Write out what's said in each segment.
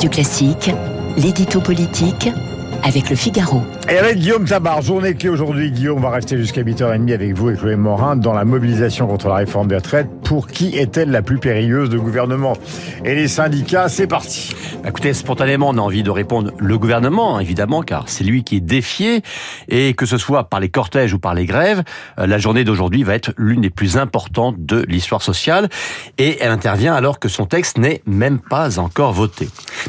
Radio Classique, l'édito politique avec le Figaro. Et avec Guillaume Tabar, journée clé aujourd'hui. Guillaume on va rester jusqu'à 8h30 avec vous et Chloé Morin dans la mobilisation contre la réforme des retraites. Pour qui est-elle la plus périlleuse de gouvernement? Et les syndicats, c'est parti. Écoutez, spontanément, on a envie de répondre le gouvernement, évidemment, car c'est lui qui est défié. Et que ce soit par les cortèges ou par les grèves, euh, la journée d'aujourd'hui va être l'une des plus importantes de l'histoire sociale. Et elle intervient alors que son texte n'est même pas encore voté.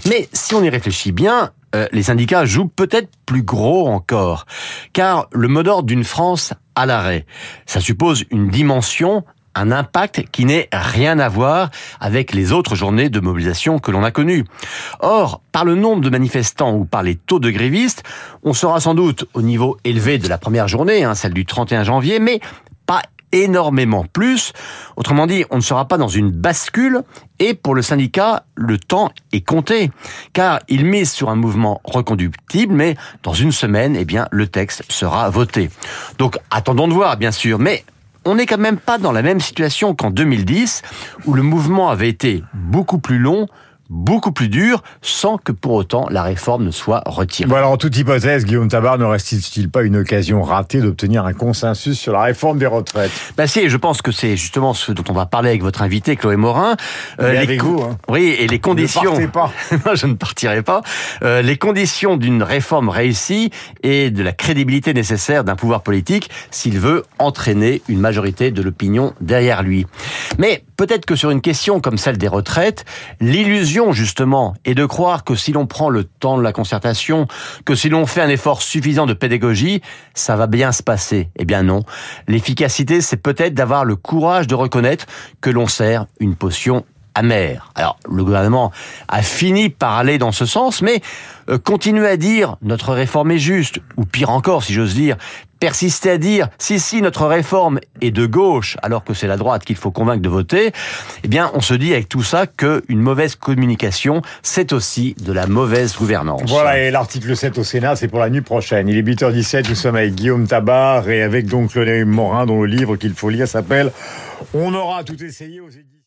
Mais si on y réfléchit bien, euh, les syndicats jouent peut-être plus gros encore, car le mot d'ordre d'une France à l'arrêt, ça suppose une dimension un impact qui n'est rien à voir avec les autres journées de mobilisation que l'on a connues. Or, par le nombre de manifestants ou par les taux de grévistes, on sera sans doute au niveau élevé de la première journée, hein, celle du 31 janvier, mais pas énormément plus. Autrement dit, on ne sera pas dans une bascule et pour le syndicat, le temps est compté car il mise sur un mouvement reconductible mais dans une semaine, eh bien, le texte sera voté. Donc, attendons de voir, bien sûr, mais on n'est quand même pas dans la même situation qu'en 2010 où le mouvement avait été beaucoup plus long, beaucoup plus dur, sans que pour autant la réforme ne soit retirée. Alors, en toute hypothèse, Guillaume Tabar ne reste-t-il pas une occasion ratée d'obtenir un consensus sur la réforme des retraites? Bah si, je pense que c'est justement ce dont on va parler avec votre invité Chloé Morin. Euh, avec vous, hein. Oui, et les conditions. Ne partez pas. non, je ne partirai pas. Euh, les conditions d'une réforme réussie et de la crédibilité nécessaire d'un pouvoir politique s'il veut entraîner une majorité de l'opinion derrière lui. Mais peut-être que sur une question comme celle des retraites, l'illusion justement est de croire que si l'on prend le temps de la concertation, que si l'on fait un effort suffisant de pédagogie, ça va bien se passer. Eh bien non. L'efficacité, c'est peut-être d'avoir le courage de reconnaître que l'on sert une potion amère. Alors, le gouvernement a fini par aller dans ce sens, mais euh, continuer à dire notre réforme est juste, ou pire encore, si j'ose dire, persister à dire si si notre réforme est de gauche alors que c'est la droite qu'il faut convaincre de voter, eh bien on se dit avec tout ça que une mauvaise communication c'est aussi de la mauvaise gouvernance. Voilà et l'article 7 au Sénat c'est pour la nuit prochaine. Il est 8h17, nous sommes avec Guillaume Tabar et avec donc Claude Morin dont le livre qu'il faut lire s'appelle On aura tout essayé aux éditions